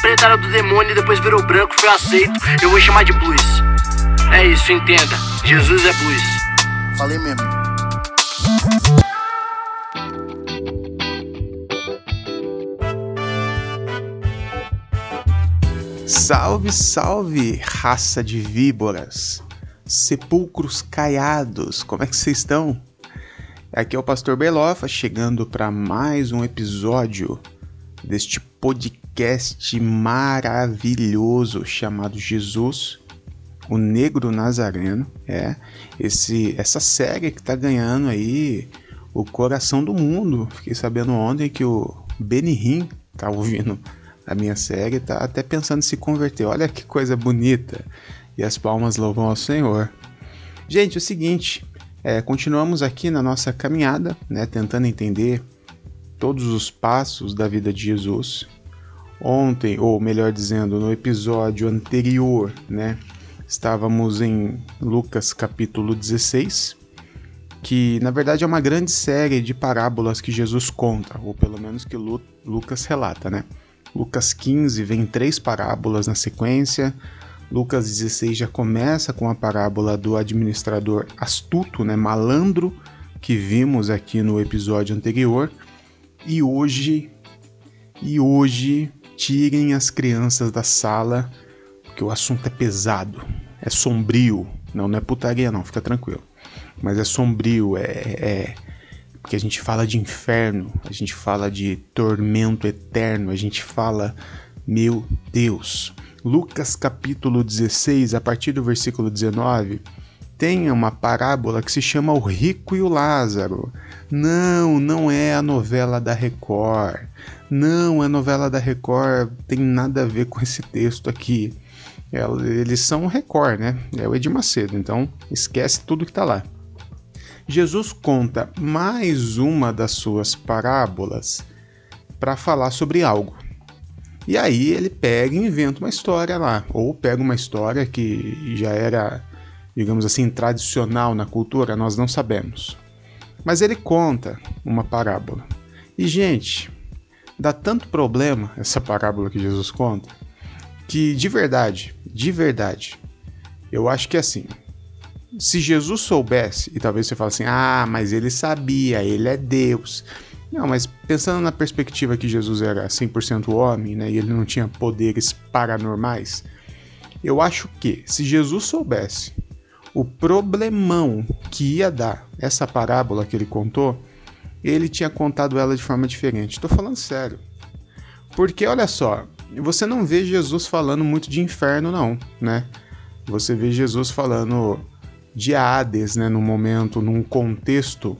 preta era do demônio e depois virou branco, foi aceito. Eu vou chamar de blues. É isso, entenda. Jesus é blues. Falei mesmo. Salve, salve, raça de víboras, sepulcros caiados, como é que vocês estão? Aqui é o Pastor Belofa chegando para mais um episódio deste podcast maravilhoso chamado Jesus, o Negro Nazareno. É esse essa série que tá ganhando aí o coração do mundo. Fiquei sabendo ontem que o Benihim tá ouvindo a minha série, tá até pensando em se converter. Olha que coisa bonita. E as palmas louvam ao Senhor. Gente, é o seguinte, é, continuamos aqui na nossa caminhada, né, tentando entender todos os passos da vida de Jesus. Ontem, ou melhor dizendo, no episódio anterior, né, estávamos em Lucas capítulo 16, que na verdade é uma grande série de parábolas que Jesus conta, ou pelo menos que Lu Lucas relata, né? Lucas 15 vem três parábolas na sequência. Lucas 16 já começa com a parábola do administrador astuto, né, malandro, que vimos aqui no episódio anterior. E hoje, e hoje, tirem as crianças da sala, porque o assunto é pesado, é sombrio. Não, não é putaria não, fica tranquilo. Mas é sombrio, é, é porque a gente fala de inferno, a gente fala de tormento eterno, a gente fala, meu Deus. Lucas capítulo 16, a partir do versículo 19, tem uma parábola que se chama O Rico e o Lázaro. Não, não é a novela da Record. Não, a novela da Record tem nada a ver com esse texto aqui. Eles são Record, né? É o Edir Macedo, então esquece tudo que tá lá. Jesus conta mais uma das suas parábolas para falar sobre algo. E aí ele pega e inventa uma história lá, ou pega uma história que já era, digamos assim, tradicional na cultura, nós não sabemos. Mas ele conta uma parábola. E gente, dá tanto problema essa parábola que Jesus conta, que de verdade, de verdade, eu acho que é assim, se Jesus soubesse, e talvez você fale assim, ah, mas ele sabia, ele é Deus. Não, mas pensando na perspectiva que Jesus era 100% homem, né, e ele não tinha poderes paranormais, eu acho que se Jesus soubesse o problemão que ia dar essa parábola que ele contou, ele tinha contado ela de forma diferente. Estou falando sério. Porque olha só, você não vê Jesus falando muito de inferno, não, né? Você vê Jesus falando de Hades, né, num momento, num contexto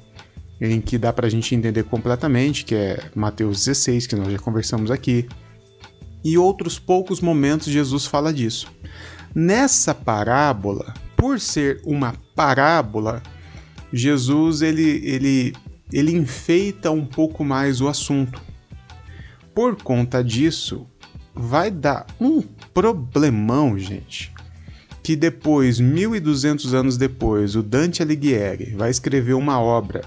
em que dá para a gente entender completamente, que é Mateus 16, que nós já conversamos aqui. E outros poucos momentos Jesus fala disso. Nessa parábola, por ser uma parábola, Jesus ele, ele, ele enfeita um pouco mais o assunto. Por conta disso, vai dar um problemão, gente que depois, 1200 anos depois, o Dante Alighieri vai escrever uma obra,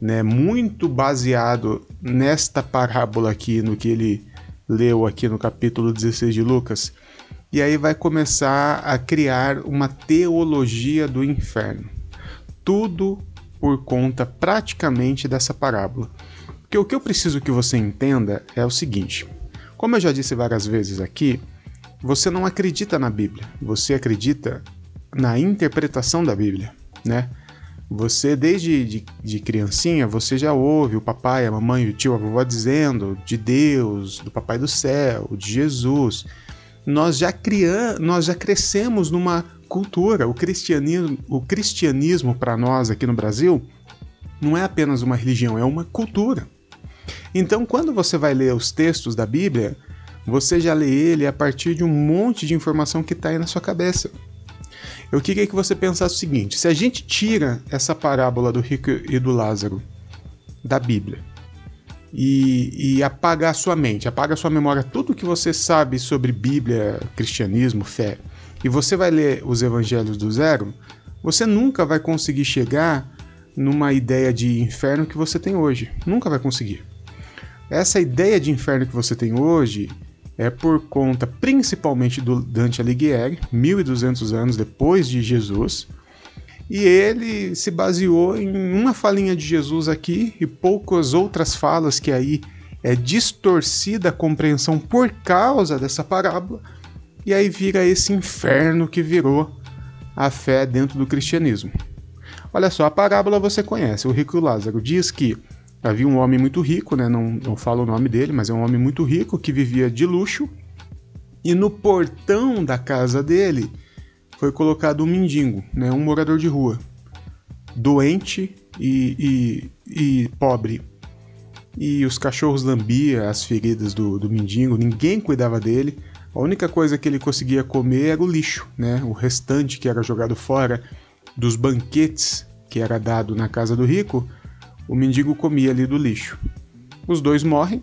né, muito baseado nesta parábola aqui, no que ele leu aqui no capítulo 16 de Lucas, e aí vai começar a criar uma teologia do inferno. Tudo por conta praticamente dessa parábola. Porque o que eu preciso que você entenda é o seguinte: como eu já disse várias vezes aqui, você não acredita na Bíblia, você acredita na interpretação da Bíblia, né? Você, desde de, de, criancinha, você já ouve o papai, a mamãe, o tio, a vovó dizendo de Deus, do papai do céu, de Jesus. Nós já, criam, nós já crescemos numa cultura. O cristianismo, o cristianismo para nós aqui no Brasil não é apenas uma religião, é uma cultura. Então, quando você vai ler os textos da Bíblia, você já lê ele a partir de um monte de informação que está aí na sua cabeça. Eu queria que você pensasse o seguinte: se a gente tira essa parábola do rico e do Lázaro da Bíblia e, e apaga a sua mente, apaga a sua memória, tudo que você sabe sobre Bíblia, cristianismo, fé, e você vai ler os evangelhos do zero, você nunca vai conseguir chegar numa ideia de inferno que você tem hoje. Nunca vai conseguir. Essa ideia de inferno que você tem hoje é por conta principalmente do Dante Alighieri, 1200 anos depois de Jesus, e ele se baseou em uma falinha de Jesus aqui e poucas outras falas que aí é distorcida a compreensão por causa dessa parábola, e aí vira esse inferno que virou a fé dentro do cristianismo. Olha só, a parábola você conhece, o rico Lázaro diz que havia um homem muito rico, né? não, não falo o nome dele, mas é um homem muito rico que vivia de luxo, e no portão da casa dele foi colocado um mendigo, né? um morador de rua, doente e, e, e pobre. E os cachorros lambiam as feridas do, do mendigo, ninguém cuidava dele. A única coisa que ele conseguia comer era o lixo, né? O restante que era jogado fora dos banquetes que era dado na casa do rico, o mendigo comia ali do lixo. Os dois morrem,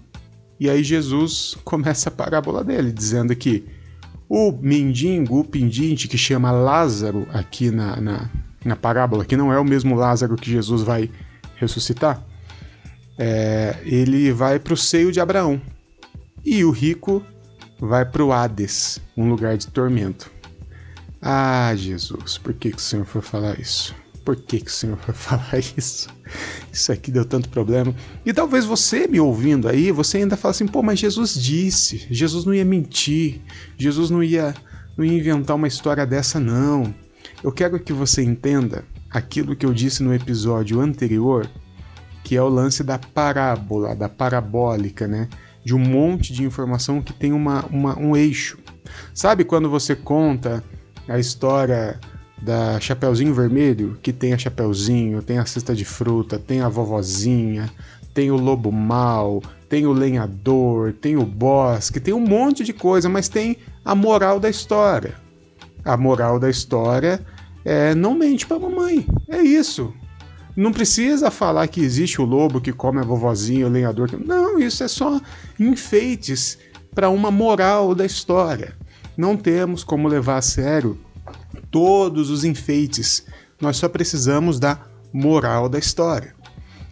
e aí Jesus começa a parábola dele, dizendo que o mendigo, o pendinte, que chama Lázaro aqui na, na, na parábola, que não é o mesmo Lázaro que Jesus vai ressuscitar, é, ele vai para o seio de Abraão. E o rico vai para o Hades, um lugar de tormento. Ah, Jesus, por que, que o Senhor foi falar isso? Por que, que o Senhor foi falar isso? Isso aqui deu tanto problema. E talvez você me ouvindo aí, você ainda fala assim, pô, mas Jesus disse, Jesus não ia mentir, Jesus não ia, não ia inventar uma história dessa, não. Eu quero que você entenda aquilo que eu disse no episódio anterior, que é o lance da parábola, da parabólica, né? De um monte de informação que tem uma, uma um eixo. Sabe quando você conta a história da Chapeuzinho Vermelho, que tem a Chapeuzinho, tem a cesta de fruta, tem a vovozinha, tem o lobo mal, tem o lenhador, tem o bosque, tem um monte de coisa, mas tem a moral da história. A moral da história é não mente para mamãe. É isso. Não precisa falar que existe o lobo que come a vovozinha, o lenhador. Não, isso é só enfeites para uma moral da história. Não temos como levar a sério todos os enfeites. Nós só precisamos da moral da história.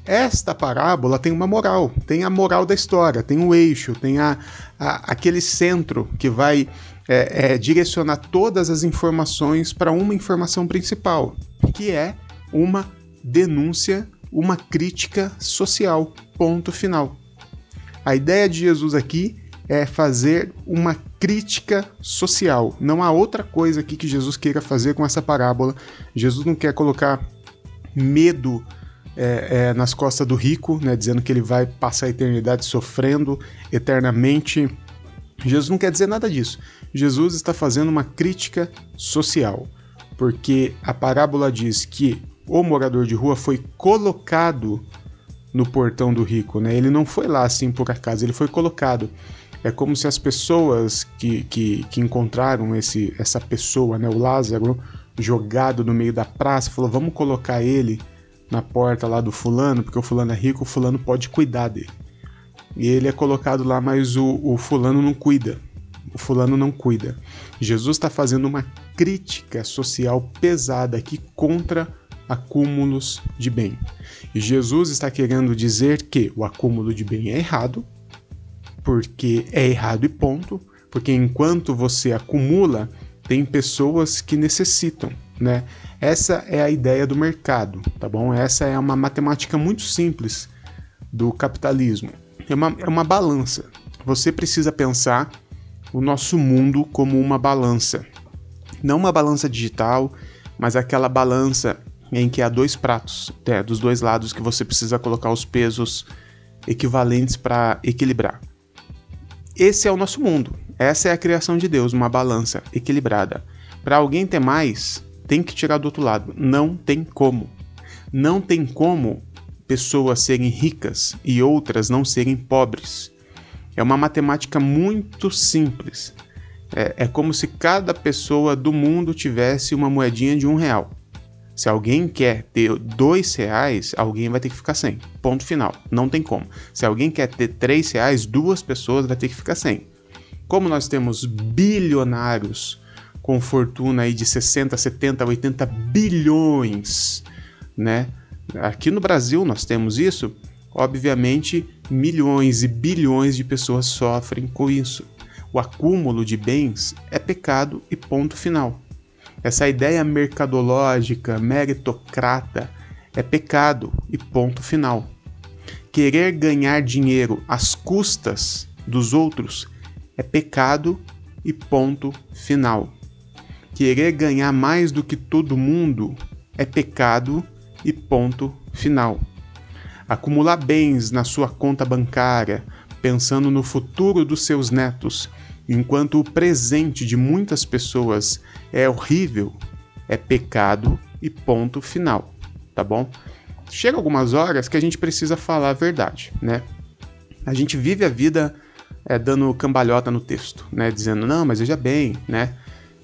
Esta parábola tem uma moral, tem a moral da história, tem o eixo, tem a, a aquele centro que vai é, é, direcionar todas as informações para uma informação principal, que é uma denúncia, uma crítica social. Ponto final. A ideia de Jesus aqui é fazer uma crítica social. Não há outra coisa aqui que Jesus queira fazer com essa parábola. Jesus não quer colocar medo é, é, nas costas do rico, né, dizendo que ele vai passar a eternidade sofrendo eternamente. Jesus não quer dizer nada disso. Jesus está fazendo uma crítica social, porque a parábola diz que o morador de rua foi colocado no portão do rico, né? Ele não foi lá assim por acaso, ele foi colocado. É como se as pessoas que, que, que encontraram esse, essa pessoa, né, o Lázaro, jogado no meio da praça, falou: vamos colocar ele na porta lá do fulano, porque o fulano é rico, o fulano pode cuidar dele. E ele é colocado lá, mas o, o fulano não cuida. O fulano não cuida. Jesus está fazendo uma crítica social pesada aqui contra acúmulos de bem. E Jesus está querendo dizer que o acúmulo de bem é errado, porque é errado e ponto, porque enquanto você acumula, tem pessoas que necessitam, né? Essa é a ideia do mercado, tá bom? Essa é uma matemática muito simples do capitalismo. É uma, é uma balança. Você precisa pensar o nosso mundo como uma balança. Não uma balança digital, mas aquela balança em que há dois pratos, é, dos dois lados que você precisa colocar os pesos equivalentes para equilibrar. Esse é o nosso mundo. Essa é a criação de Deus, uma balança equilibrada. Para alguém ter mais, tem que tirar do outro lado. Não tem como. Não tem como pessoas serem ricas e outras não serem pobres. É uma matemática muito simples. É, é como se cada pessoa do mundo tivesse uma moedinha de um real. Se alguém quer ter dois reais, alguém vai ter que ficar sem. Ponto final. Não tem como. Se alguém quer ter três reais, duas pessoas vai ter que ficar sem. Como nós temos bilionários com fortuna aí de 60, 70, 80 bilhões, né? Aqui no Brasil nós temos isso. Obviamente, milhões e bilhões de pessoas sofrem com isso. o acúmulo de bens é pecado e ponto final. Essa ideia mercadológica, meritocrata, é pecado e ponto final. Querer ganhar dinheiro às custas dos outros é pecado e ponto final. Querer ganhar mais do que todo mundo é pecado e ponto final. Acumular bens na sua conta bancária, pensando no futuro dos seus netos, enquanto o presente de muitas pessoas é horrível, é pecado e ponto final, tá bom? Chega algumas horas que a gente precisa falar a verdade, né? A gente vive a vida é, dando cambalhota no texto, né? Dizendo, não, mas veja bem, né?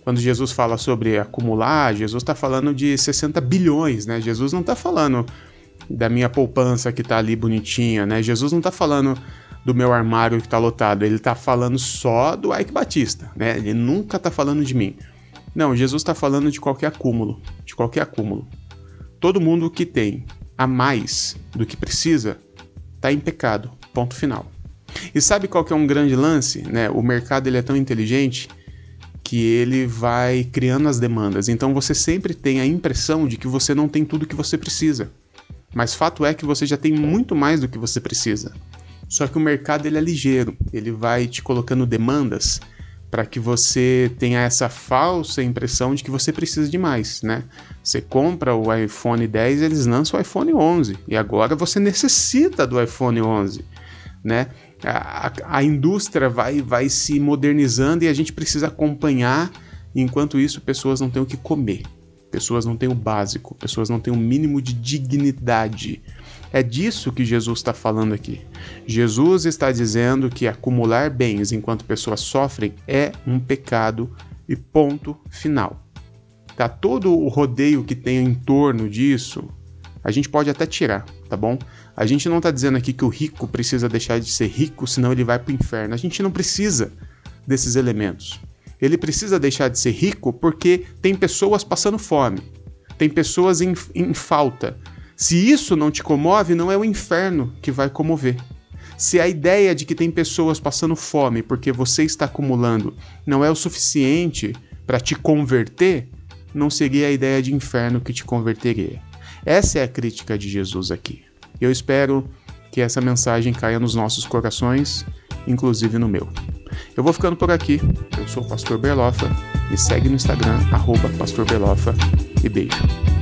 Quando Jesus fala sobre acumular, Jesus está falando de 60 bilhões, né? Jesus não está falando da minha poupança que está ali bonitinha, né? Jesus não está falando do meu armário que está lotado, ele está falando só do Ike Batista, né? Ele nunca está falando de mim. Não, Jesus está falando de qualquer acúmulo, de qualquer acúmulo. Todo mundo que tem a mais do que precisa está em pecado. Ponto final. E sabe qual que é um grande lance? Né? O mercado ele é tão inteligente que ele vai criando as demandas. Então você sempre tem a impressão de que você não tem tudo que você precisa. Mas fato é que você já tem muito mais do que você precisa. Só que o mercado ele é ligeiro, ele vai te colocando demandas para que você tenha essa falsa impressão de que você precisa de mais, né? Você compra o iPhone 10, eles lançam o iPhone 11 e agora você necessita do iPhone 11, né? A, a, a indústria vai, vai se modernizando e a gente precisa acompanhar. Enquanto isso, pessoas não têm o que comer. Pessoas não têm o básico, pessoas não têm o mínimo de dignidade. É disso que Jesus está falando aqui. Jesus está dizendo que acumular bens enquanto pessoas sofrem é um pecado e ponto final. Tá todo o rodeio que tem em torno disso, a gente pode até tirar, tá bom? A gente não está dizendo aqui que o rico precisa deixar de ser rico, senão ele vai para o inferno. A gente não precisa desses elementos. Ele precisa deixar de ser rico porque tem pessoas passando fome, tem pessoas em, em falta. Se isso não te comove, não é o inferno que vai comover. Se a ideia de que tem pessoas passando fome porque você está acumulando não é o suficiente para te converter, não seria a ideia de inferno que te converteria. Essa é a crítica de Jesus aqui. Eu espero que essa mensagem caia nos nossos corações, inclusive no meu. Eu vou ficando por aqui. Eu sou o Pastor Berlofa. Me segue no Instagram, arroba Pastor Berlofa. E beijo.